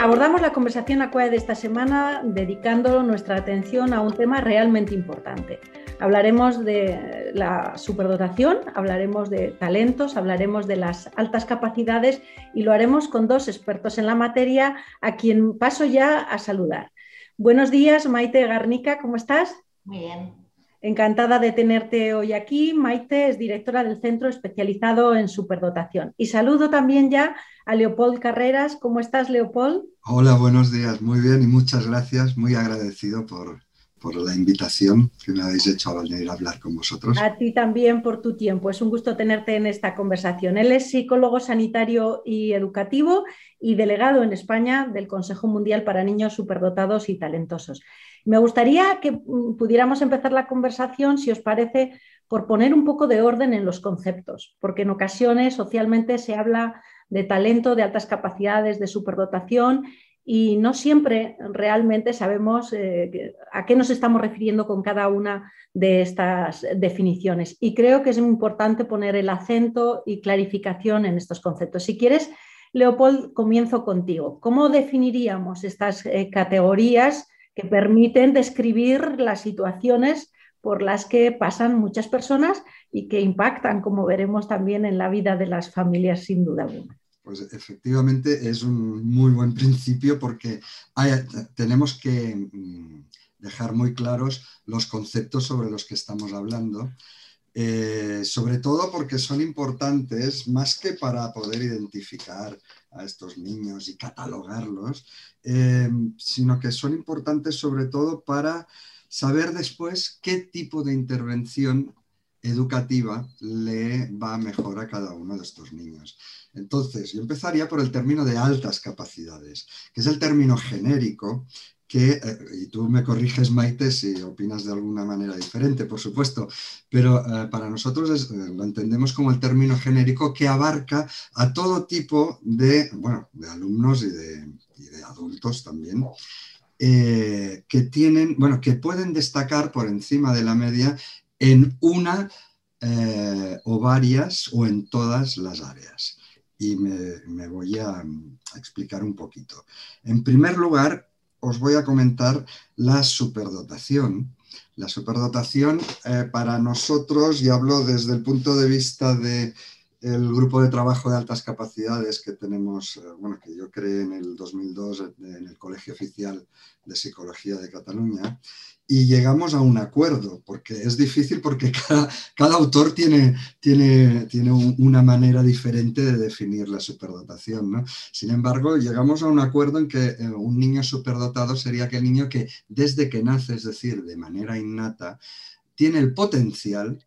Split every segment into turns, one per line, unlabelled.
Abordamos la conversación acuada de esta semana dedicando nuestra atención a un tema realmente importante. Hablaremos de la superdotación, hablaremos de talentos, hablaremos de las altas capacidades y lo haremos con dos expertos en la materia a quien paso ya a saludar. Buenos días, Maite Garnica, ¿cómo estás?
Muy bien.
Encantada de tenerte hoy aquí. Maite es directora del centro especializado en superdotación. Y saludo también ya a Leopold Carreras. ¿Cómo estás, Leopold?
Hola, buenos días. Muy bien y muchas gracias. Muy agradecido por, la invitación que me habéis hecho a venir a hablar con vosotros.
A ti también por tu tiempo. Es un gusto tenerte en esta conversación. Él es psicólogo sanitario y educativo y delegado en España del Consejo Mundial para Niños Superdotados y Talentosos. Me gustaría que mm, pudiéramos empezar la conversación, si os parece, por poner un poco de orden en los conceptos, porque en ocasiones socialmente se habla de talento, de altas capacidades, de superdotación y no siempre realmente sabemos eh, a qué nos estamos refiriendo con cada una de estas definiciones. Y creo que es muy importante poner el acento y clarificación en estos conceptos. Si quieres, Leopold, comienzo contigo. ¿Cómo definiríamos estas eh, categorías que permiten describir las situaciones por las que pasan muchas personas y que impactan, como veremos también en la vida de las familias, sin duda alguna.
Pues efectivamente es un muy buen principio porque tenemos que mm, dejar muy claros los conceptos sobre los que estamos hablando, eh, sobre todo porque son importantes más que para poder identificar a estos niños y catalogarlos, eh, sino que son importantes sobre todo para saber después qué tipo de intervención educativa le va mejor a cada uno de estos niños. Entonces, yo empezaría por el término de altas capacidades, que es el término genérico que, eh, y tú me corriges, Maite, si opinas de alguna manera diferente, por supuesto, pero eh, para nosotros lo entendemos como el término genérico que abarca a todo tipo de, bueno, de alumnos y de, adultos también, eh, que tienen, bueno, que pueden destacar por encima de la media en una o varias o en todas las áreas. Y me, voy a explicar un poquito. En primer lugar, os voy a comentar la superdotación. La superdotación eh, para nosotros, y hablo desde el punto de vista del grupo de trabajo de altas capacidades que tenemos, eh, bueno, que yo creé en el 2002 en el Colegio Oficial de Psicología de Cataluña, y llegamos a un acuerdo, porque es difícil porque cada, autor tiene, tiene, tiene una manera diferente de definir la superdotación. Sin embargo, llegamos a un acuerdo en que eh, un niño superdotado sería aquel niño que desde que nace, es decir, de manera innata, tiene el potencial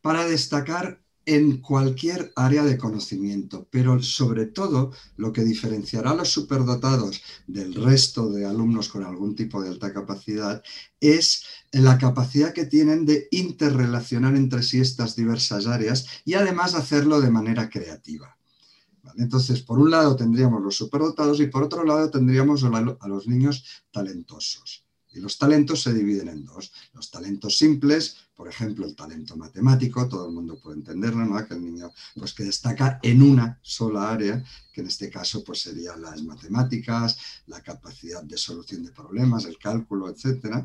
para destacar en cualquier área de conocimiento, pero sobre todo lo que diferenciará a los superdotados del resto de alumnos con algún tipo de alta capacidad es la capacidad que tienen de interrelacionar entre sí estas diversas áreas y además hacerlo de manera creativa. Entonces, por un lado tendríamos los superdotados y por otro lado tendríamos a los niños talentosos. Y los talentos se dividen en dos. Los talentos simples, por ejemplo, el talento matemático, todo el mundo puede entenderlo, ¿no? Que el niño pues, que destaca en una sola área, que en este caso pues, serían las matemáticas, la capacidad de solución de problemas, el cálculo, etc.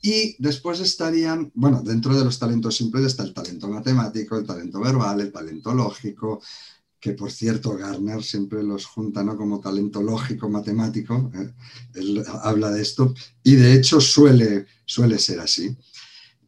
Y después estarían, bueno, dentro de los talentos simples está el talento matemático, el talento verbal, el talento lógico, que por cierto Garner siempre los junta ¿no? como talento lógico matemático, ¿eh? él habla de esto, y de hecho suele, suele ser así.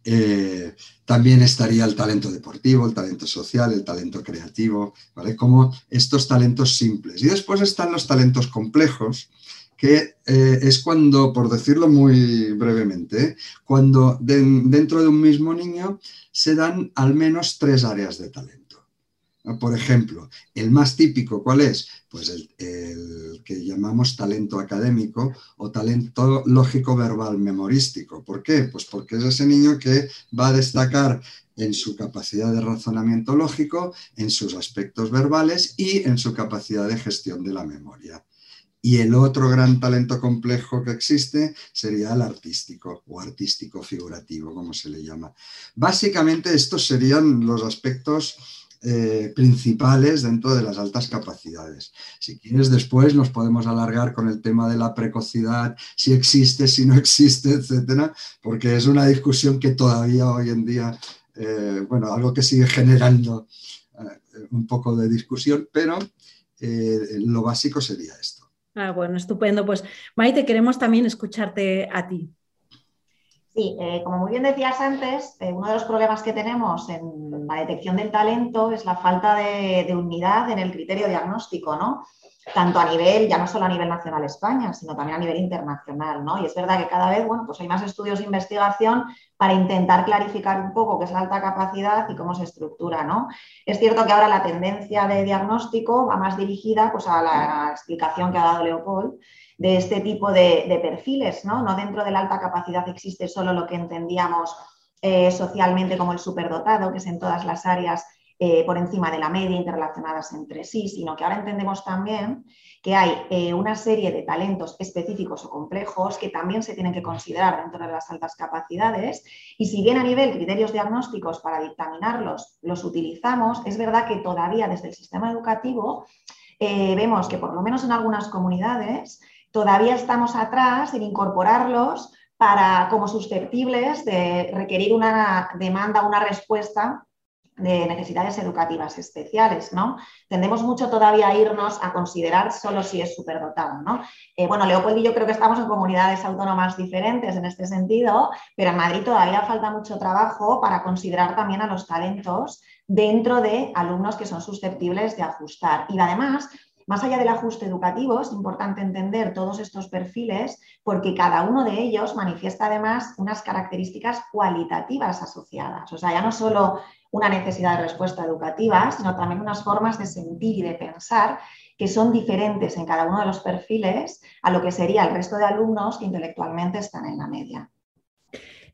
Eh, también estaría el talento deportivo, el talento social, el talento creativo, ¿vale? Como estos talentos simples. Y después están los talentos complejos, que eh, es cuando, por decirlo muy brevemente, cuando dentro de un mismo niño se dan al menos tres áreas de talento. Por ejemplo, el más típico, ¿cuál es? Pues el, que llamamos talento académico o talento lógico verbal memorístico. ¿Por qué? Pues porque es ese niño que va a destacar en su capacidad de razonamiento lógico, en sus aspectos verbales y en su capacidad de gestión de la memoria. Y el otro gran talento complejo que existe sería el artístico o artístico figurativo, como se le llama. Básicamente estos serían los aspectos eh, principales dentro de las altas capacidades. Si quieres, después nos podemos alargar con el tema de la precocidad, si existe, si no existe, etcétera, porque es una discusión que todavía hoy en día, eh, bueno, algo que sigue generando eh, un poco de discusión, pero lo básico sería esto.
Ah, bueno, estupendo. Pues Maite, queremos también escucharte a ti.
Sí, eh, como muy bien decías antes, eh, uno de los problemas que tenemos en la detección del talento es la falta de, de, unidad en el criterio diagnóstico, ¿no? Tanto a nivel, ya no solo a nivel nacional España, sino también a nivel internacional, ¿no? Y es verdad que cada vez, bueno, pues hay más estudios de investigación para intentar clarificar un poco qué es la alta capacidad y cómo se estructura, ¿no? Es cierto que ahora la tendencia de diagnóstico va más dirigida pues, a la explicación que ha dado Leopold, de este tipo de, perfiles, ¿no? No dentro de la alta capacidad existe solo lo que entendíamos eh, socialmente como el superdotado, que es en todas las áreas eh, por encima de la media interrelacionadas entre sí, sino que ahora entendemos también que hay eh, una serie de talentos específicos o complejos que también se tienen que considerar dentro de las altas capacidades. Y si bien a nivel criterios diagnósticos para dictaminarlos los utilizamos, es verdad que todavía desde el sistema educativo vemos que por lo menos en algunas comunidades todavía estamos atrás en incorporarlos para, como susceptibles de requerir una demanda, una respuesta de necesidades educativas especiales, ¿no? Tendemos mucho todavía a irnos a considerar solo si es superdotado, ¿no? Eh, bueno, Leopold y yo creo que estamos en comunidades autónomas diferentes en este sentido, pero en Madrid todavía falta mucho trabajo para considerar también a los talentos dentro de alumnos que son susceptibles de ajustar. Y además, más allá del ajuste educativo, es importante entender todos estos perfiles porque cada uno de ellos manifiesta además unas características cualitativas asociadas. O sea, ya no solo una necesidad de respuesta educativa, sino también unas formas de sentir y de pensar que son diferentes en cada uno de los perfiles a lo que sería el resto de alumnos que intelectualmente están en la media.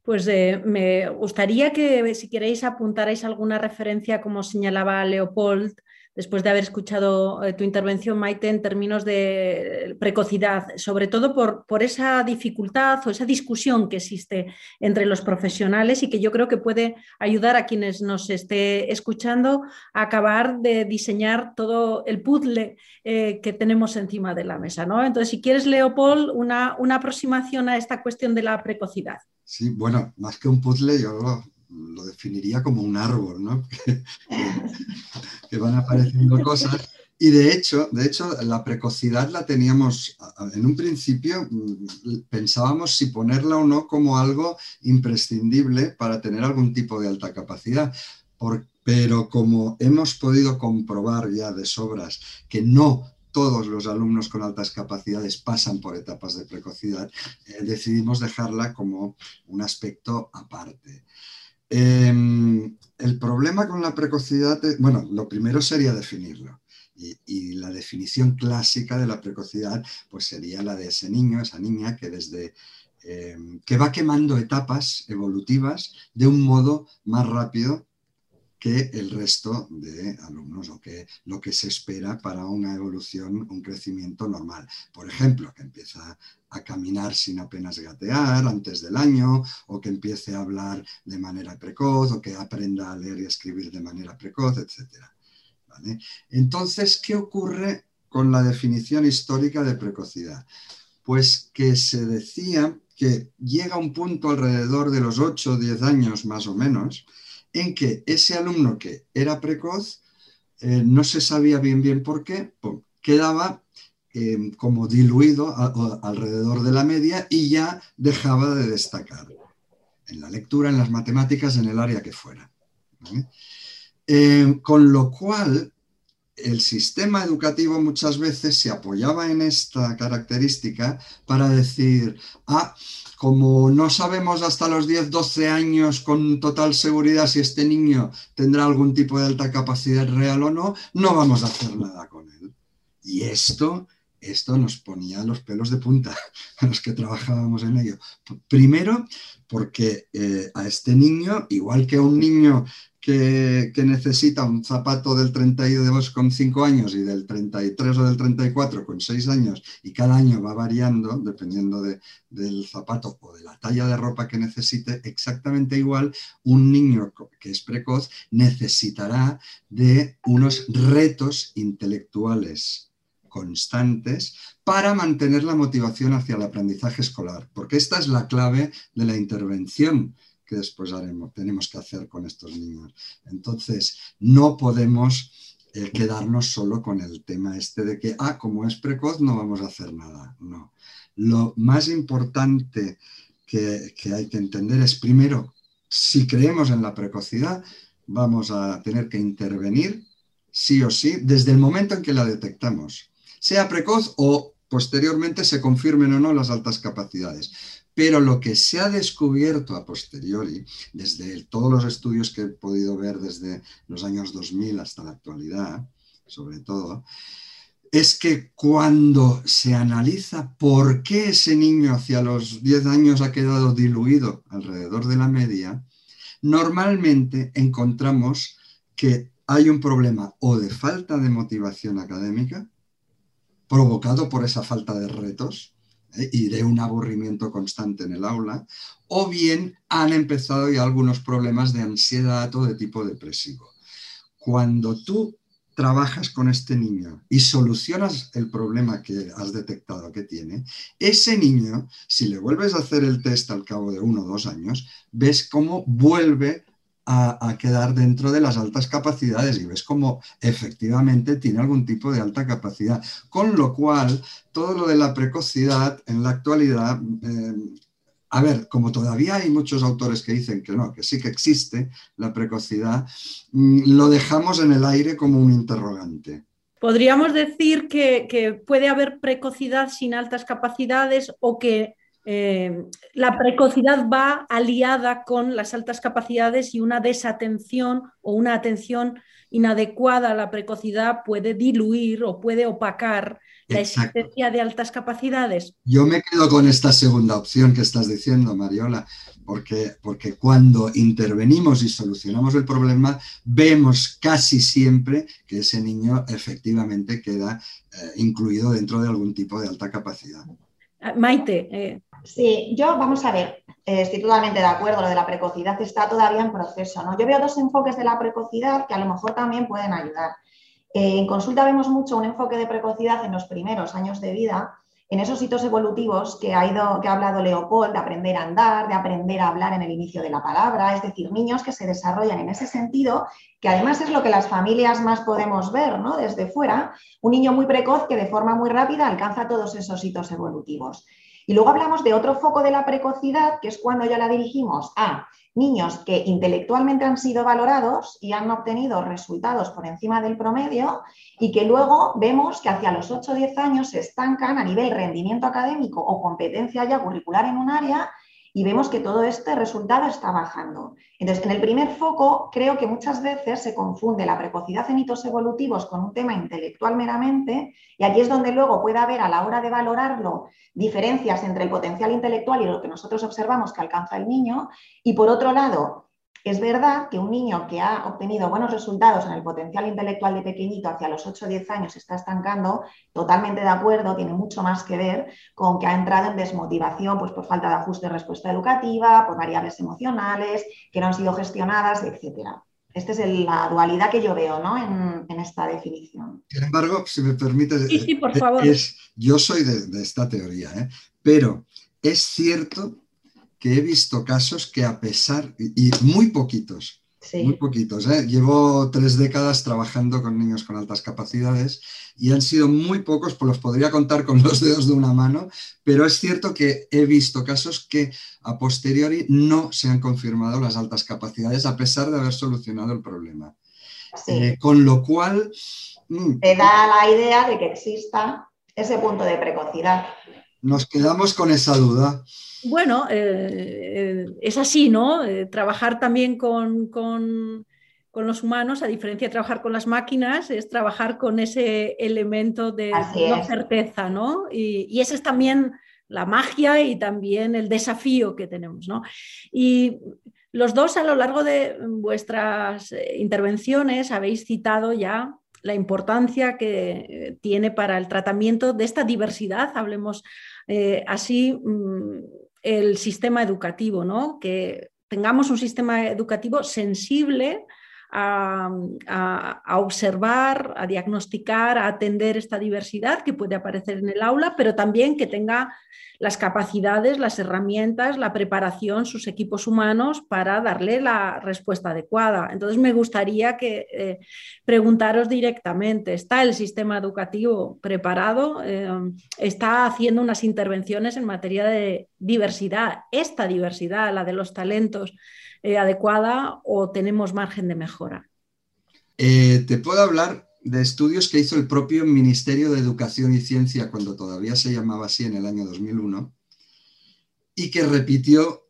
Pues eh, me gustaría que si queréis apuntarais alguna referencia, como señalaba Leopold, después de haber escuchado eh, tu intervención, Maite, en términos de precocidad, sobre todo por, por, esa dificultad o esa discusión que existe entre los profesionales y que yo creo que puede ayudar a quienes nos esté escuchando a acabar de diseñar todo el puzzle eh, que tenemos encima de la mesa. ¿no? Entonces, si quieres, Leopold, una, una aproximación a esta cuestión de la precocidad.
Sí, bueno, más que un puzzle, yo lo definiría como un árbol, ¿no? que, van apareciendo cosas. Y de hecho, de hecho, la precocidad la teníamos, en un principio mm, pensábamos si ponerla o no como algo imprescindible para tener algún tipo de alta capacidad. pero como hemos podido comprobar ya de sobras que no todos los alumnos con altas capacidades pasan por etapas de precocidad, eh, decidimos dejarla como un aspecto aparte. Em, el problema con la precocidad, bueno, lo primero sería definirlo. Y, la definición clásica de la precocidad, pues sería la de ese niño, esa niña que desde em, que va quemando etapas evolutivas de un modo más rápido que el resto de alumnos o que lo que se espera para una evolución, un crecimiento normal. Por ejemplo, que empieza a caminar sin apenas gatear antes del año, o que empiece a hablar de manera precoz, o que aprenda a leer y escribir de manera precoz, etc. Entonces, ¿qué ocurre con la definición histórica de precocidad? Pues que se decía que llega un punto alrededor de los 8 o 10 años más o menos, en que ese alumno que era precoz, eh, no se sabía bien bien por qué, quedaba em, como diluido alrededor de la media y ya dejaba de destacar en la lectura, en las matemáticas, en el área que fuera. Em, con lo cual, el sistema educativo muchas veces se apoyaba en esta característica para decir, ah, como no sabemos hasta los 10, 12 años con total seguridad si este niño tendrá algún tipo de alta capacidad real o no, no vamos a hacer nada con él. Y esto, esto nos ponía los pelos de punta a los que trabajábamos en ello. Primero, porque eh, a este niño, igual que a un niño que, necesita un zapato del 32 con 5 años y del 33 o del 34 con 6 años y cada año va variando dependiendo del zapato o de la talla de ropa que necesite, exactamente igual un niño que es precoz necesitará de unos retos intelectuales constantes para mantener la motivación hacia el aprendizaje escolar, porque esta es la clave de la intervención que después haremos, tenemos que hacer con estos niños. Entonces, no podemos eh, quedarnos solo con el tema este de que, ah, como es precoz, no vamos a hacer nada. No. Lo más importante que, que hay que entender es, primero, si creemos en la precocidad, vamos a tener que intervenir sí o sí desde el momento en que la detectamos, sea precoz o posteriormente se confirmen o no las altas capacidades. Pero lo que se ha descubierto a posteriori, desde todos los estudios que he podido ver desde los años 2000 hasta la actualidad, sobre todo, es que cuando se analiza por qué ese niño hacia los 10 años ha quedado diluido alrededor de la media, normalmente encontramos que hay un problema o de falta de motivación académica, provocado por esa falta de retos. Y de un aburrimiento constante en el aula, o bien han empezado ya algunos problemas de ansiedad o de tipo depresivo. Cuando tú trabajas con este niño y solucionas el problema que has detectado que tiene, ese niño, si le vuelves a hacer el test al cabo de uno o dos años, ves cómo vuelve a, quedar dentro de las altas capacidades y ves como efectivamente tiene algún tipo de alta capacidad. Con lo cual, todo lo de la precocidad en la actualidad, eh, a ver, como todavía hay muchos autores que dicen que no, que sí que existe la precocidad, mm, lo dejamos en el aire como un interrogante.
Podríamos decir que puede haber precocidad sin altas capacidades o que eh, la precocidad va aliada con las altas capacidades y una desatención o una atención inadecuada a la precocidad puede diluir o puede opacar la existencia de altas capacidades.
Yo me quedo con esta segunda opción que estás diciendo, Mariola, porque, porque cuando intervenimos y solucionamos el problema, vemos casi siempre que ese niño efectivamente queda eh, incluido dentro de algún tipo de alta capacidad.
Ah, Maite.
Eh, sí, yo vamos a ver, eh, estoy totalmente de acuerdo, lo de la precocidad está todavía en proceso. ¿no? Yo veo dos enfoques de la precocidad que a lo mejor también pueden ayudar. Eh, en consulta vemos mucho un enfoque de precocidad en los primeros años de vida en esos hitos evolutivos que ha, ido, que ha hablado Leopold, de aprender a andar, de aprender a hablar en el inicio de la palabra, es decir, niños que se desarrollan en ese sentido, que además es lo que las familias más podemos ver ¿no? desde fuera, un niño muy precoz que de forma muy rápida alcanza todos esos hitos evolutivos. Y luego hablamos de otro foco de la precocidad, que es cuando ya la dirigimos a niños que intelectualmente han sido valorados y han obtenido resultados por encima del promedio y que luego vemos que hacia los 8 o 10 años se estancan a nivel rendimiento académico o competencia ya curricular en un área y vemos que todo este resultado está bajando. Entonces, en el primer foco, creo que muchas veces se confunde la precocidad en hitos evolutivos con un tema intelectual meramente, y aquí es donde luego puede haber a la hora de valorarlo diferencias entre el potencial intelectual y lo que nosotros observamos que alcanza el niño, y por otro lado, es verdad que un niño que ha obtenido buenos resultados en el potencial intelectual de pequeñito hacia los 8 o 10 años se está estancando, totalmente de acuerdo, tiene mucho más que ver con que ha entrado en desmotivación pues, por falta de ajuste de respuesta educativa, por variables emocionales que no han sido gestionadas, etc. Esta es la dualidad que yo veo ¿no? en, esta definición.
Sin embargo, si me permites,
sí, por favor.
yo soy de, esta teoría, ¿eh? pero es cierto que he visto casos que a pesar, y muy poquitos, muy poquitos, ¿eh? llevo tres décadas trabajando con niños con altas capacidades y han sido muy pocos, pues los podría contar con los dedos de una mano, pero es cierto que he visto casos que a posteriori no se han confirmado las altas capacidades a pesar de haber solucionado el problema. Eh, con lo cual,
mm. te da la idea de que exista ese punto de precocidad.
Nos quedamos con esa duda.
Bueno, eh, es así, ¿no? Eh, trabajar también con, los humanos, a diferencia de trabajar con las máquinas, es trabajar con ese elemento de no certeza, ¿no? Y, y esa es también la magia y también el desafío que tenemos, ¿no? Y los dos a lo largo de vuestras eh, intervenciones habéis citado ya la importancia que tiene para el tratamiento de esta diversidad, hablemos así, mm, el sistema educativo, ¿no? que tengamos un sistema educativo sensible a, observar, a diagnosticar, a atender esta diversidad que puede aparecer en el aula, pero también que tenga las capacidades, las herramientas, la preparación, sus equipos humanos para darle la respuesta adecuada. Entonces, me gustaría que eh, preguntaros directamente, ¿está el sistema educativo preparado? Eh, ¿Está haciendo unas intervenciones en materia de diversidad? ¿Esta diversidad, la de los talentos, eh, adecuada o tenemos margen de mejora?
te puedo hablar de estudios que hizo el propio Ministerio de Educación y Ciencia cuando todavía se llamaba así en el año 2001 y que repitió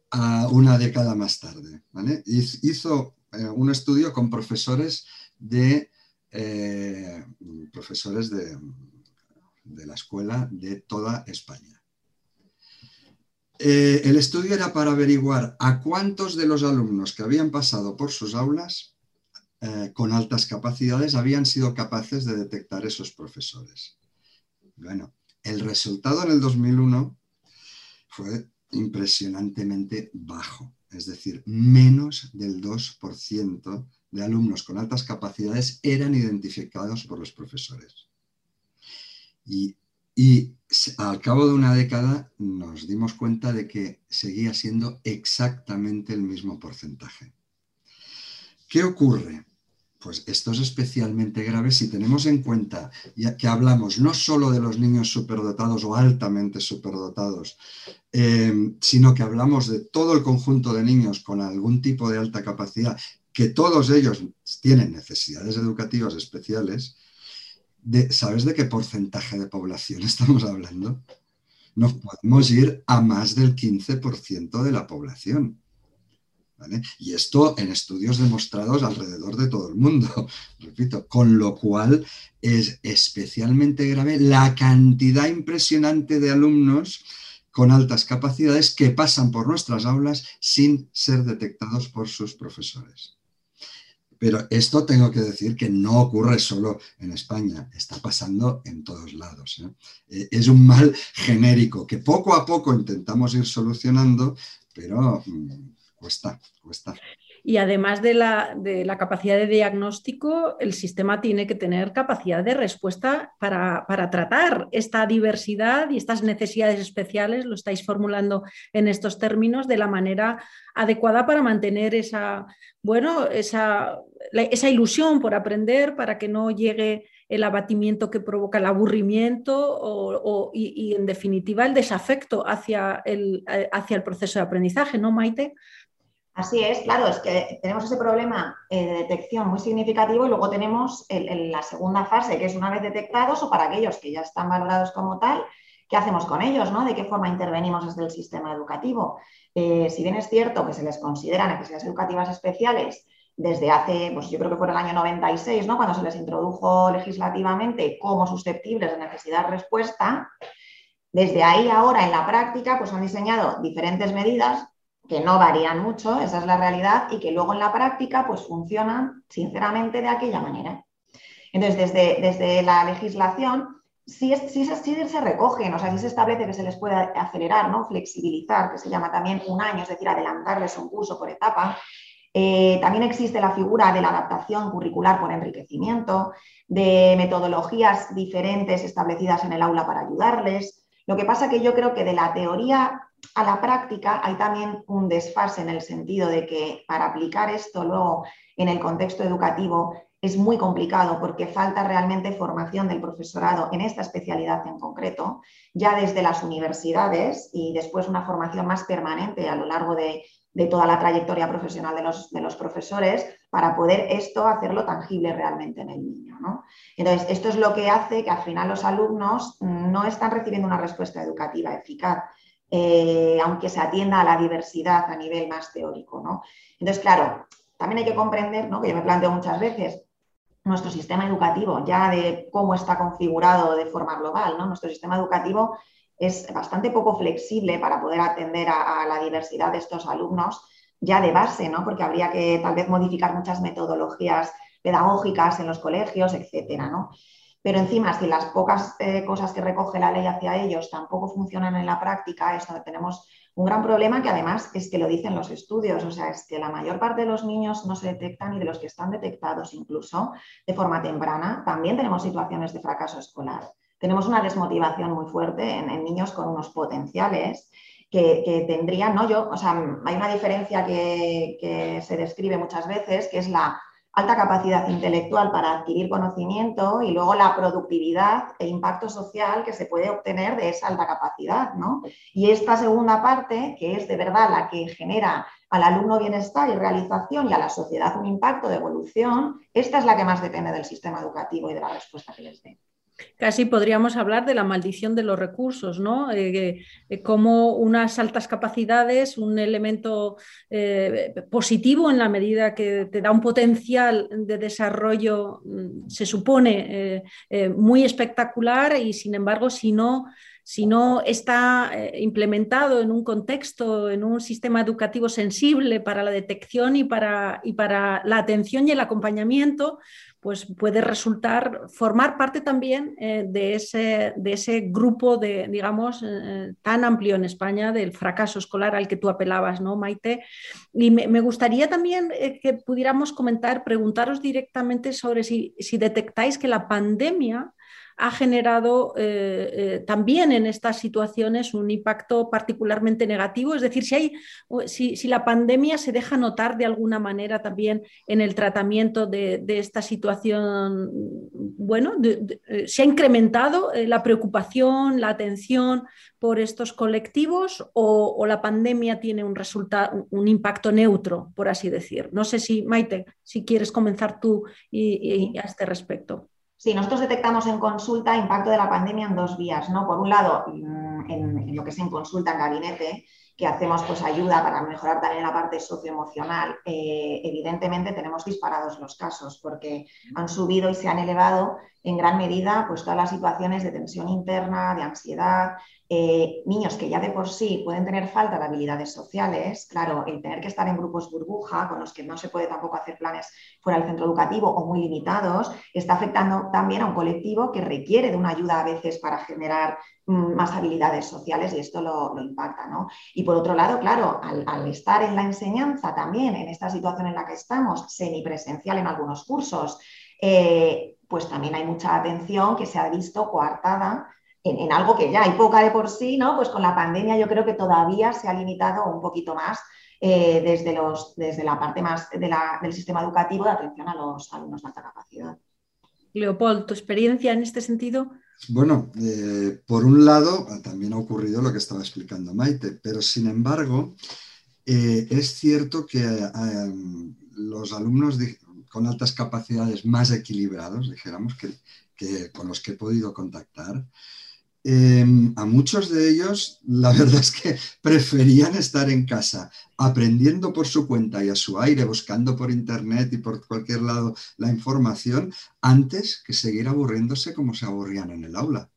una década más tarde. Hizo eh, un estudio con profesores de, eh, profesores de, de, la escuela de toda España. Eh, el estudio era para averiguar a cuántos de los alumnos que habían pasado por sus aulas eh, con altas capacidades habían sido capaces de detectar esos profesores. Bueno, el resultado en el 2001 fue impresionantemente bajo, es decir, menos del 2% de alumnos con altas capacidades eran identificados por los profesores. Y, y, al cabo de una década nos dimos cuenta de que seguía siendo exactamente el mismo porcentaje. ¿Qué ocurre? Pues esto es especialmente grave si tenemos en cuenta que hablamos no solo de los niños superdotados o altamente superdotados, eh, sino que hablamos de todo el conjunto de niños con algún tipo de alta capacidad, que todos ellos tienen necesidades educativas especiales. ¿Sabes de qué porcentaje de población estamos hablando? Nos podemos ir a más del 15% de la población. Y esto en estudios demostrados alrededor de todo el mundo, repito, con lo cual es especialmente grave la cantidad impresionante de alumnos con altas capacidades que pasan por nuestras aulas sin ser detectados por sus profesores. Pero esto tengo que decir que no ocurre solo en España, está pasando en todos lados. ¿eh? Eh, es un mal genérico que poco a poco intentamos ir solucionando, pero mm, cuesta, cuesta.
Y además de la, capacidad de diagnóstico, el sistema tiene que tener capacidad de respuesta para, tratar esta diversidad y estas necesidades especiales, lo estáis formulando en estos términos, de la manera adecuada para mantener esa, bueno, esa, esa ilusión por aprender, para que no llegue el abatimiento que provoca el aburrimiento y, en definitiva el desafecto hacia el, hacia el proceso de aprendizaje, ¿no, Maite?
Así es, claro, es que tenemos ese problema eh, de detección muy significativo y luego tenemos la segunda fase, que es una vez detectados o para aquellos que ya están valorados como tal, ¿qué hacemos con ellos? ¿no? ¿De qué forma intervenimos desde el sistema educativo? Eh, si bien es cierto que se les considera necesidades educativas especiales desde hace, pues yo creo que fue el año 96, ¿no? cuando se les introdujo legislativamente como susceptibles de necesidad-respuesta, desde ahí ahora en la práctica pues han diseñado diferentes medidas que no varían mucho, esa es la realidad, y que luego en la práctica pues funcionan sinceramente de aquella manera. Entonces, desde, desde la legislación sí, sí, se recogen, o sea, sí se establece que se les puede acelerar, ¿no? flexibilizar, que se llama también un año, es decir, adelantarles un curso por etapa. Eh, también existe la figura de la adaptación curricular por enriquecimiento, de metodologías diferentes establecidas en el aula para ayudarles. Lo que pasa que yo creo que de la teoría a la práctica hay también un desfase en el sentido de que para aplicar esto luego en el contexto educativo es muy complicado porque falta realmente formación del profesorado en esta especialidad en concreto, ya desde las universidades y después una formación más permanente a lo largo de, toda la trayectoria profesional de los, de los, profesores para poder esto hacerlo tangible realmente en el niño. ¿no? Entonces, esto es lo que hace que al final los alumnos no están recibiendo una respuesta educativa eficaz. Eh, aunque se atienda a la diversidad a nivel más teórico. ¿no? Entonces, claro, también hay que comprender, ¿no? que yo me planteo muchas veces, nuestro sistema educativo, ya de cómo está configurado de forma global, ¿no? nuestro sistema educativo es bastante poco flexible para poder atender a, la diversidad de estos alumnos ya de base, ¿no? porque habría que tal vez modificar muchas metodologías pedagógicas en los colegios, etcétera, ¿no? Pero encima, si las pocas eh, cosas que recoge la ley hacia ellos tampoco funcionan en la práctica, es donde tenemos un gran problema que además es que lo dicen los estudios, o sea, es que la mayor parte de los niños no se detectan y de los que están detectados incluso de forma temprana, también tenemos situaciones de fracaso escolar. Tenemos una desmotivación muy fuerte en, niños con unos potenciales que, tendrían, ¿no? Yo, o sea, hay una diferencia que se describe muchas veces, que es la alta capacidad intelectual para adquirir conocimiento y luego la productividad e impacto social que se puede obtener de esa alta capacidad. ¿no? Y esta segunda parte, que es de verdad la que genera al alumno bienestar y realización y a la sociedad un impacto de evolución, esta es la que más depende del sistema educativo y de la respuesta que les dé.
Casi podríamos hablar de la maldición de los recursos, ¿no? Eh, eh, como unas altas capacidades, un elemento eh, positivo en la medida que te da un potencial de desarrollo, mm, se supone, muy espectacular y sin embargo, si no si no está implementado en un contexto, en un sistema educativo sensible para la detección y para, y para la atención y el acompañamiento, pues puede resultar, formar parte también eh, de, ese, de, ese, grupo de, digamos, eh, tan amplio en España del fracaso escolar al que tú apelabas, ¿no, Maite? Y me, gustaría también eh, que pudiéramos comentar, preguntaros directamente sobre si, si detectáis que la pandemia ha generado eh, eh, también en estas situaciones un impacto particularmente negativo. Es decir, si, hay, si, la pandemia se deja notar de alguna manera también en el tratamiento de, esta situación, bueno, eh, se ha incrementado la preocupación, la atención por estos colectivos o, la pandemia tiene un resultado, un impacto neutro, por así decir. No sé si, Maite, si quieres comenzar tú y a este respecto.
Sí, nosotros detectamos en consulta impacto de la pandemia en dos vías, ¿no? Por un lado, mm, en, lo que es en consulta en gabinete, que hacemos pues ayuda para mejorar también la parte socioemocional, eh, evidentemente tenemos disparados los casos porque han subido y se han elevado en gran medida pues todas las situaciones de tensión interna, de ansiedad, eh, niños que ya de por sí pueden tener falta de habilidades sociales, claro, el tener que estar en grupos burbuja con los que no se puede tampoco hacer planes fuera del centro educativo o muy limitados, está afectando también a un colectivo que requiere de una ayuda a veces para generar mm, más habilidades sociales y esto lo, impacta. ¿no? Y por otro lado, claro, al, estar en la enseñanza también, en esta situación en la que estamos, semipresencial en algunos cursos, eh, pues también hay mucha atención que se ha visto coartada en, algo que ya hay poca de por sí, ¿no? Pues con la pandemia yo creo que todavía se ha limitado un poquito más eh, desde, los, desde la parte más del sistema educativo de atención a los alumnos de alta capacidad.
Leopold, ¿tu experiencia en este sentido?
Bueno, eh, por un lado, también ha ocurrido lo que estaba explicando Maite, pero sin embargo, eh, es cierto que los alumnos con altas capacidades más equilibrados, dijéramos, que, con los que he podido contactar, Em, a muchos de ellos, la verdad es que preferían estar en casa, aprendiendo por su cuenta y a su aire, buscando por internet y por cualquier lado la información, antes que seguir aburriéndose como se aburrían en el aula.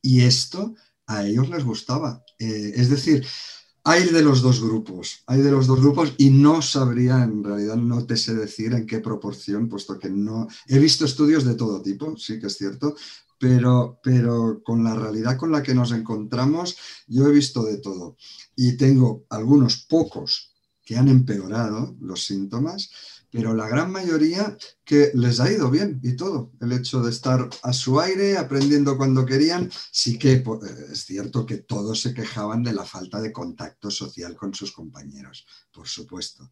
Y esto a ellos les gustaba. Eh, es decir, hay de los dos grupos, hay de los dos grupos y no sabría, en realidad no te sé decir en qué proporción, puesto que no, he visto estudios de todo tipo, sí que es cierto, pero, pero con la realidad con la que nos encontramos, yo he visto de todo. Y tengo algunos pocos que han empeorado los síntomas, pero la gran mayoría que les ha ido bien y todo. El hecho de estar a su aire, aprendiendo cuando querían, sí que pues, es cierto que todos se quejaban de la falta de contacto social con sus compañeros, por supuesto.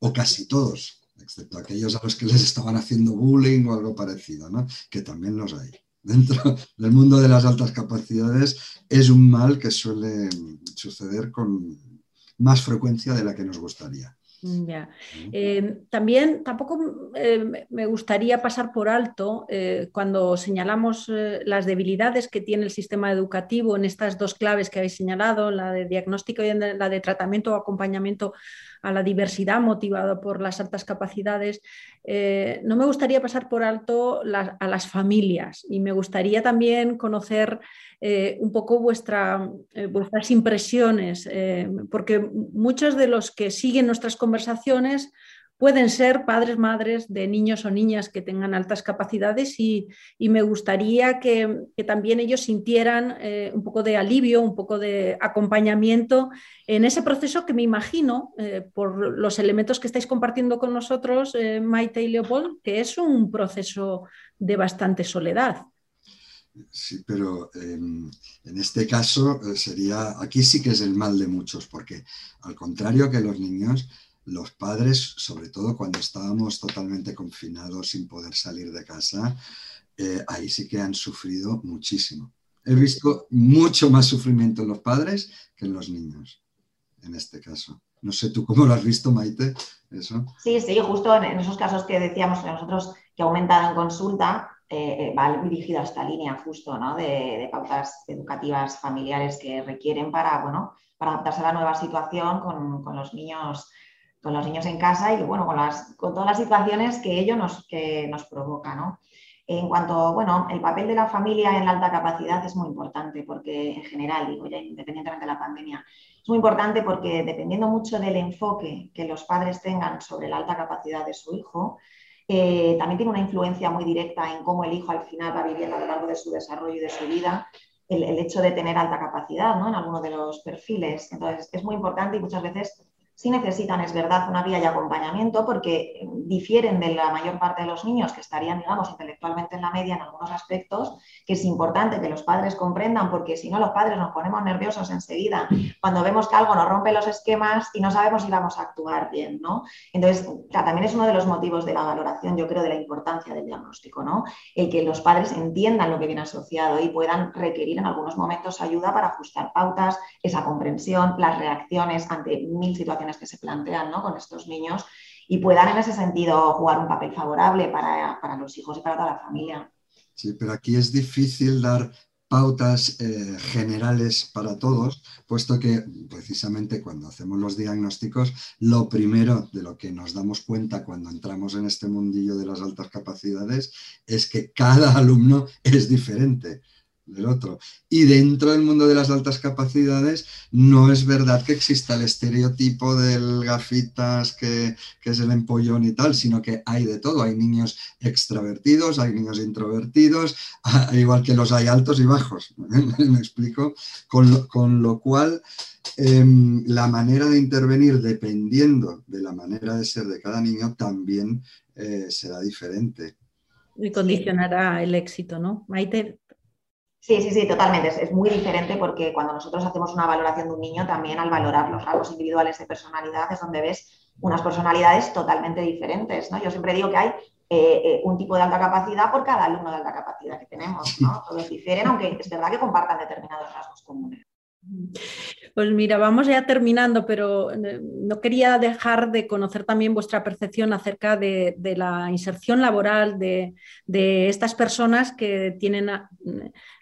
O casi todos, excepto aquellos a los que les estaban haciendo bullying o algo parecido, ¿no? que también los hay dentro del mundo de las altas capacidades es un mal que suele suceder con más frecuencia de la que nos gustaría.
Mm, eh, también tampoco eh, me gustaría pasar por alto eh, cuando señalamos las debilidades que tiene el sistema educativo en estas dos claves que habéis señalado, la de diagnóstico y la de tratamiento o acompañamiento a la diversidad motivada por las altas capacidades. no me gustaría pasar por alto a las familias y me gustaría también conocer eh, un poco vuestra, eh, vuestras impresiones, eh, porque muchos de los que siguen nuestras conversaciones pueden ser padres, madres de niños o niñas que tengan altas capacidades y, me gustaría que, también ellos sintieran un poco de alivio, un poco de acompañamiento en ese proceso que me imagino, por los elementos que estáis compartiendo con nosotros, Maite y Leopold, que es un proceso de bastante soledad.
Sí, pero em, en este caso eh, sería, aquí sí que es el mal de muchos, porque al contrario que los niños, los padres, sobre todo cuando estábamos totalmente confinados sin poder salir de casa, eh, ahí sí que han sufrido muchísimo. He visto mucho más sufrimiento en los padres que en los niños, en este caso. No sé tú cómo lo has visto, Maite, eso.
Sí, sí, justo en, esos casos que decíamos nosotros que ha aumentado en consulta, eh, va dirigido a esta línea justo ¿no? de, pautas educativas familiares que requieren para, bueno, para adaptarse a la nueva situación con, los niños con los niños en casa y bueno, con, las, con todas las situaciones que ello nos, que nos provoca. En cuanto, bueno, el papel de la familia en la alta capacidad es muy importante porque en general, digo ya independientemente de la pandemia, es muy importante porque dependiendo mucho del enfoque que los padres tengan sobre la alta capacidad de su hijo, eh, también tiene una influencia muy directa en cómo el hijo al final va viviendo a lo largo de su desarrollo y de su vida el, hecho de tener alta capacidad ¿no? en alguno de los perfiles. Entonces, es muy importante y muchas veces sí necesitan, es verdad, una guía y acompañamiento porque difieren de la mayor parte de los niños que estarían, digamos, intelectualmente en la media en algunos aspectos, que es importante que los padres comprendan porque si no los padres nos ponemos nerviosos enseguida cuando vemos que algo nos rompe los esquemas y no sabemos si vamos a actuar bien, ¿no? Entonces, también es uno de los motivos de la valoración, yo creo, de la importancia del diagnóstico, ¿no? El que los padres entiendan lo que viene asociado y puedan requerir en algunos momentos ayuda para ajustar pautas, esa comprensión, las reacciones ante mil situaciones que se plantean con estos niños y puedan en ese sentido jugar un papel favorable para, los hijos y para toda la familia.
Sí, pero aquí es difícil dar pautas eh, generales para todos, puesto que precisamente cuando hacemos los diagnósticos, lo primero de lo que nos damos cuenta cuando entramos en este mundillo de las altas capacidades es que cada alumno es diferente del otro. Y dentro del mundo de las altas capacidades no es verdad que exista el estereotipo del gafitas que, es el empollón y tal, sino que hay de todo. Hay niños extravertidos, hay niños introvertidos, igual que los hay altos y bajos. ¿Me explico? Con lo, cual, em, la manera de intervenir dependiendo de la manera de ser de cada niño también eh, será diferente.
Y condicionará el éxito, ¿no? Maite,
Sí, sí, sí, totalmente. Es, muy diferente porque cuando nosotros hacemos una valoración de un niño, también al valorar los rasgos individuales de personalidad es donde ves unas personalidades totalmente diferentes. ¿no? Yo siempre digo que hay eh, eh, un tipo de alta capacidad por cada alumno de alta capacidad que tenemos. ¿no? Todos difieren, aunque es verdad que compartan determinados rasgos comunes.
Pues mira, vamos ya terminando, pero eh, no quería dejar de conocer también vuestra percepción acerca de, la inserción laboral de, estas personas que tienen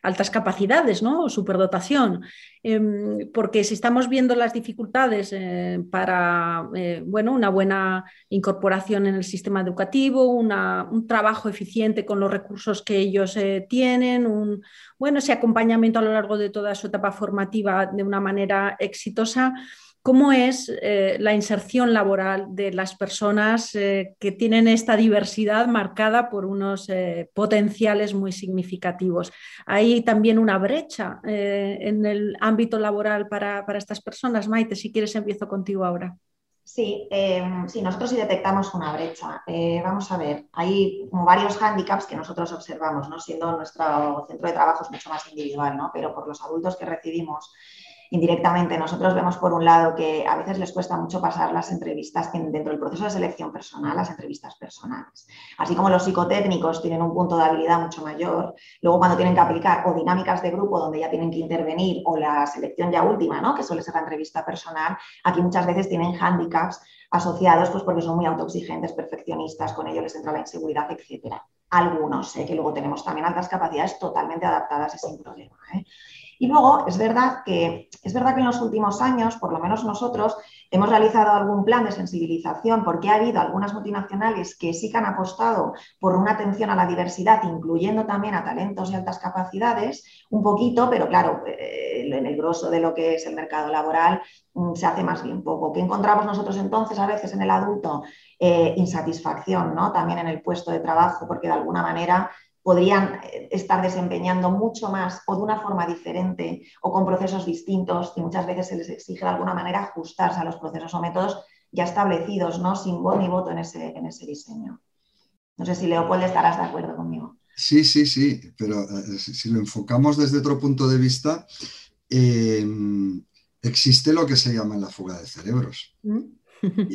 altas capacidades ¿no? superdotación. Em, porque si estamos viendo las dificultades eh, para eh, bueno, una buena incorporación en el sistema educativo, un trabajo eficiente con los recursos que ellos eh, tienen, un, bueno, ese acompañamiento a lo largo de toda su etapa formativa de una manera exitosa, ¿Cómo es eh, la inserción laboral de las personas eh, que tienen esta diversidad marcada por unos eh, potenciales muy significativos? ¿Hay también una brecha en el ámbito laboral para, estas personas? Maite, si quieres empiezo contigo ahora.
Sí, sí, nosotros sí detectamos una brecha. vamos a ver, hay varios hándicaps que nosotros observamos, ¿no? siendo nuestro centro de trabajo es mucho más individual, ¿no? pero por los adultos que recibimos indirectamente nosotros vemos por un lado que a veces les cuesta mucho pasar las entrevistas dentro del proceso de selección personal, las entrevistas personales. Así como los psicotécnicos tienen un punto de habilidad mucho mayor, luego cuando tienen que aplicar o dinámicas de grupo donde ya tienen que intervenir o la selección ya última, ¿no? que suele ser la entrevista personal, aquí muchas veces tienen hándicaps asociados pues porque son muy autoexigentes, perfeccionistas, con ello les entra la inseguridad, etc. Algunos, ¿eh? que luego tenemos también altas capacidades totalmente adaptadas y sin problema. ¿eh? Y luego es verdad que es verdad que en los últimos años, por lo menos nosotros, hemos realizado algún plan de sensibilización porque ha habido algunas multinacionales que sí que han apostado por una atención a la diversidad, incluyendo también a talentos y altas capacidades, un poquito, pero claro, eh, en el grosso de lo que es el mercado laboral mm, se hace más bien poco. ¿Qué encontramos nosotros entonces a veces en el adulto? Eh, insatisfacción, ¿no? También en el puesto de trabajo, porque de alguna manera podrían eh, estar desempeñando mucho más o de una forma diferente o con procesos distintos y muchas veces se les exige de alguna manera ajustarse a los procesos o métodos ya establecidos, ¿no? sin voz ni voto en ese, en ese diseño. No sé si Leopold estarás de acuerdo conmigo.
Sí, sí, sí, pero eh, si lo enfocamos desde otro punto de vista, em, existe lo que se llama la fuga de cerebros. ¿Mm?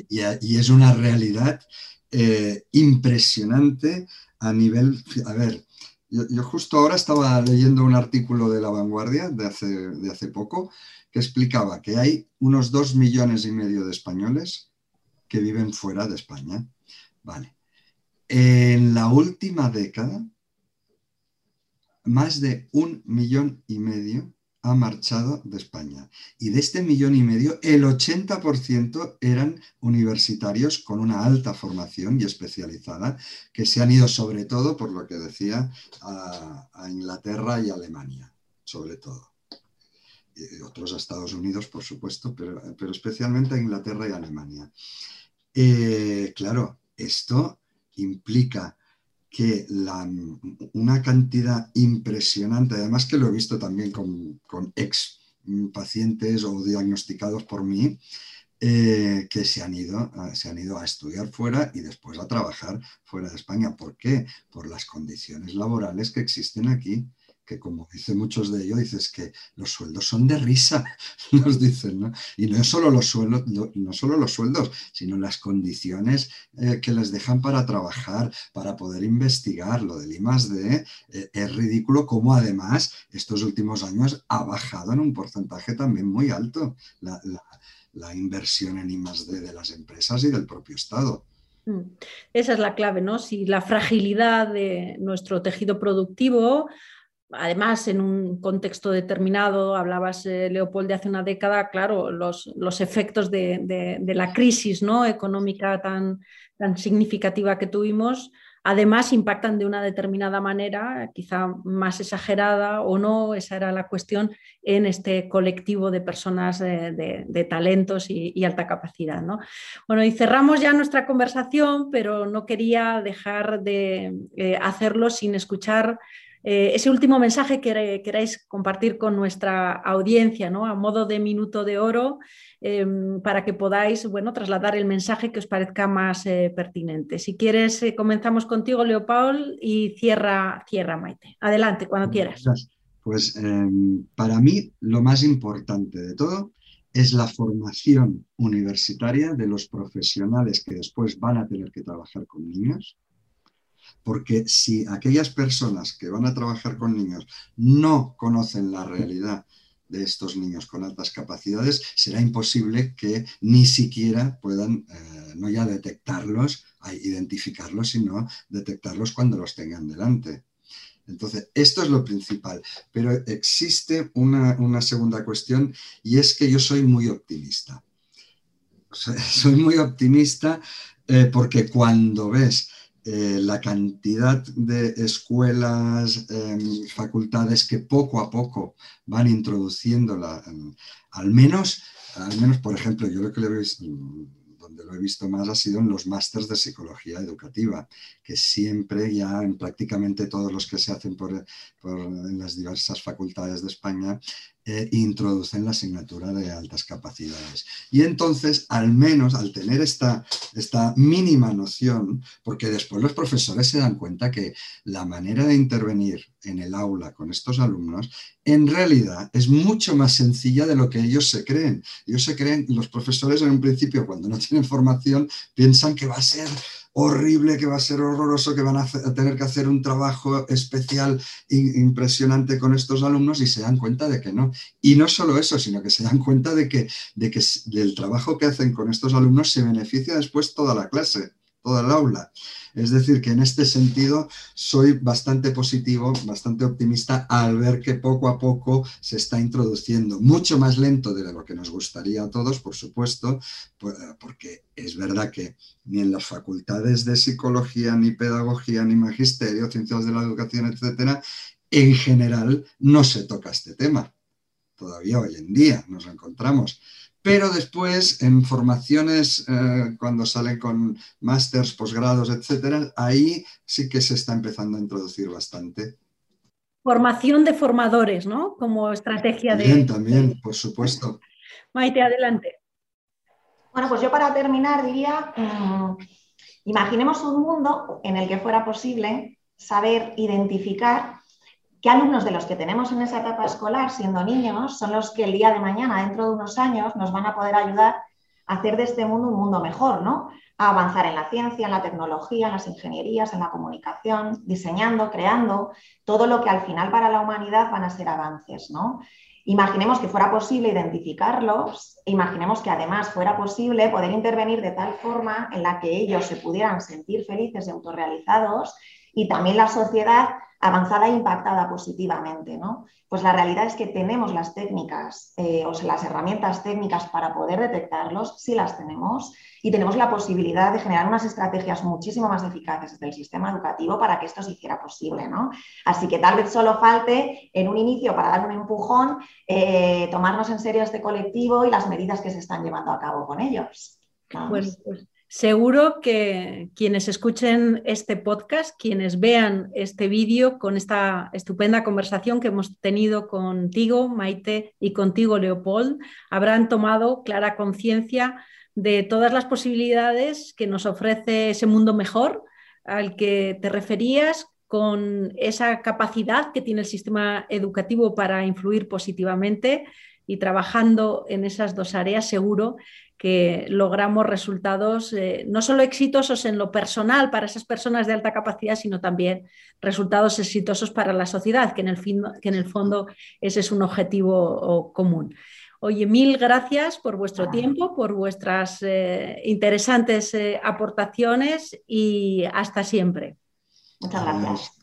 y, es una realidad eh, impresionante a nivel, a ver, yo, justo ahora estaba leyendo un artículo de La Vanguardia de hace, de hace poco que explicaba que hay unos dos millones y medio de españoles que viven fuera de España. Vale. En la última década, más de un millón y medio ha marchado de España. Y de este millón y medio, el 80% eran universitarios con una alta formación y especializada, que se han ido sobre todo, por lo que decía, a, Inglaterra y Alemania, sobre todo. Otros a Estados Unidos, por supuesto, pero, pero especialmente a Inglaterra y Alemania. Eh, claro, esto implica que una cantidad impresionante, además que lo he visto también con, ex pacientes o diagnosticados por mí, eh, que se han, ido, se han ido a estudiar fuera y después a trabajar fuera de España. ¿Por qué? Por las condiciones laborales que existen aquí como dicen muchos de ellos, dices que los sueldos son de risa, nos dicen, ¿no? Y no solo los sueldos, no, solo los sueldos, sino las condiciones eh, que les dejan para trabajar, para poder investigar. Lo del I D eh, es ridículo como además estos últimos años ha bajado en un porcentaje también muy alto la, la inversión en I D de las empresas y del propio Estado. Mm.
Esa es la clave, ¿no? Si la fragilidad de nuestro tejido productivo además, en un contexto determinado, hablabas, eh, Leopold, de hace una década, claro, los, efectos de, la crisis ¿no? económica tan, tan significativa que tuvimos, además impactan de una determinada manera, quizá más exagerada o no, esa era la cuestión, en este colectivo de personas de, talentos y, alta capacidad. ¿no? Bueno, y cerramos ya nuestra conversación, pero no quería dejar de eh, hacerlo sin escuchar eh, ese último mensaje que queráis compartir con nuestra audiencia, ¿no? a modo de minuto de oro, em, para que podáis bueno, trasladar el mensaje que os parezca más eh, pertinente. Si quieres, eh, comenzamos contigo, Leopold, y cierra, cierra Maite. Adelante, cuando quieras.
Pues em, para mí lo más importante de todo es la formación universitaria de los profesionales que después van a tener que trabajar con niños porque si aquellas personas que van a trabajar con niños no conocen la realidad de estos niños con altas capacidades, será imposible que ni siquiera puedan eh, no ya detectarlos, identificarlos, sino detectarlos cuando los tengan delante. Entonces, esto es lo principal. Pero existe una, segunda cuestión y es que yo soy muy optimista. Soy muy optimista eh, porque cuando ves eh, la cantidad de escuelas, em, facultades que poco a poco van introduciendo, em, al, menos, al menos, por ejemplo, yo lo que veo donde lo he visto más ha sido en los másters de psicología educativa, que siempre ya en prácticamente todos los que se hacen por, en las diversas facultades de España eh, introducen la asignatura de altas capacidades. Y entonces, al menos al tener esta, esta mínima noción, porque después los profesores se dan cuenta que la manera de intervenir en el aula con estos alumnos, en realidad es mucho más sencilla de lo que ellos se creen. Ellos se creen, los profesores en un principio, cuando no tienen formación, piensan que va a ser horrible, que va a ser horroroso, que van a, tener que hacer un trabajo especial impresionante con estos alumnos y se dan cuenta de que no. Y no solo eso, sino que se dan cuenta de que, de que del trabajo que hacen con estos alumnos se beneficia después toda la clase, toda el aula. Es decir, que en este sentido soy bastante positivo, bastante optimista al ver que poco a poco se está introduciendo, mucho más lento de lo que nos gustaría a todos, por supuesto, porque es verdad que ni en las facultades de psicología, ni pedagogía, ni magisterio, ciencias de la educación, etcétera, en general no se toca este tema. Todavía hoy en día nos encontramos pero después en formaciones, eh, cuando salen con másters, posgrados, etcétera, ahí sí que se está empezando a introducir bastante.
Formación de formadores, ¿no? Como estrategia
de. Bien, también, por supuesto.
Maite, adelante.
Bueno, pues yo para terminar diría, mm, imaginemos un mundo en el que fuera posible saber identificar ¿Qué alumnos de los que tenemos en esa etapa escolar, siendo niños, son los que el día de mañana, dentro de unos años, nos van a poder ayudar a hacer de este mundo un mundo mejor, ¿no? A avanzar en la ciencia, en la tecnología, en las ingenierías, en la comunicación, diseñando, creando, todo lo que al final para la humanidad van a ser avances, ¿no? Imaginemos que fuera posible identificarlos, imaginemos que además fuera posible poder intervenir de tal forma en la que ellos se pudieran sentir felices y autorrealizados y también la sociedad avanzada e impactada positivamente. ¿no? Pues la realidad es que tenemos las técnicas eh, o sea, las herramientas técnicas para poder detectarlos, sí las tenemos, y tenemos la posibilidad de generar unas estrategias muchísimo más eficaces desde el sistema educativo para que esto se hiciera posible. ¿no? Así que tal vez solo falte en un inicio para dar un empujón, eh, tomarnos en serio este colectivo y las medidas que se están llevando a cabo con ellos.
Pues, Seguro que quienes escuchen este podcast, quienes vean este vídeo con esta estupenda conversación que hemos tenido contigo, Maite, y contigo, Leopold, habrán tomado clara conciencia de todas las posibilidades que nos ofrece ese mundo mejor al que te referías con esa capacidad que tiene el sistema educativo para influir positivamente y trabajando en esas dos áreas, seguro que logramos resultados eh, no solo exitosos en lo personal para esas personas de alta capacidad, sino también resultados exitosos para la sociedad, que en el, que en el fondo ese es un objetivo común. Oye, mil gracias por vuestro tiempo, por vuestras eh, interesantes eh, aportaciones y hasta siempre.
Muchas gracias.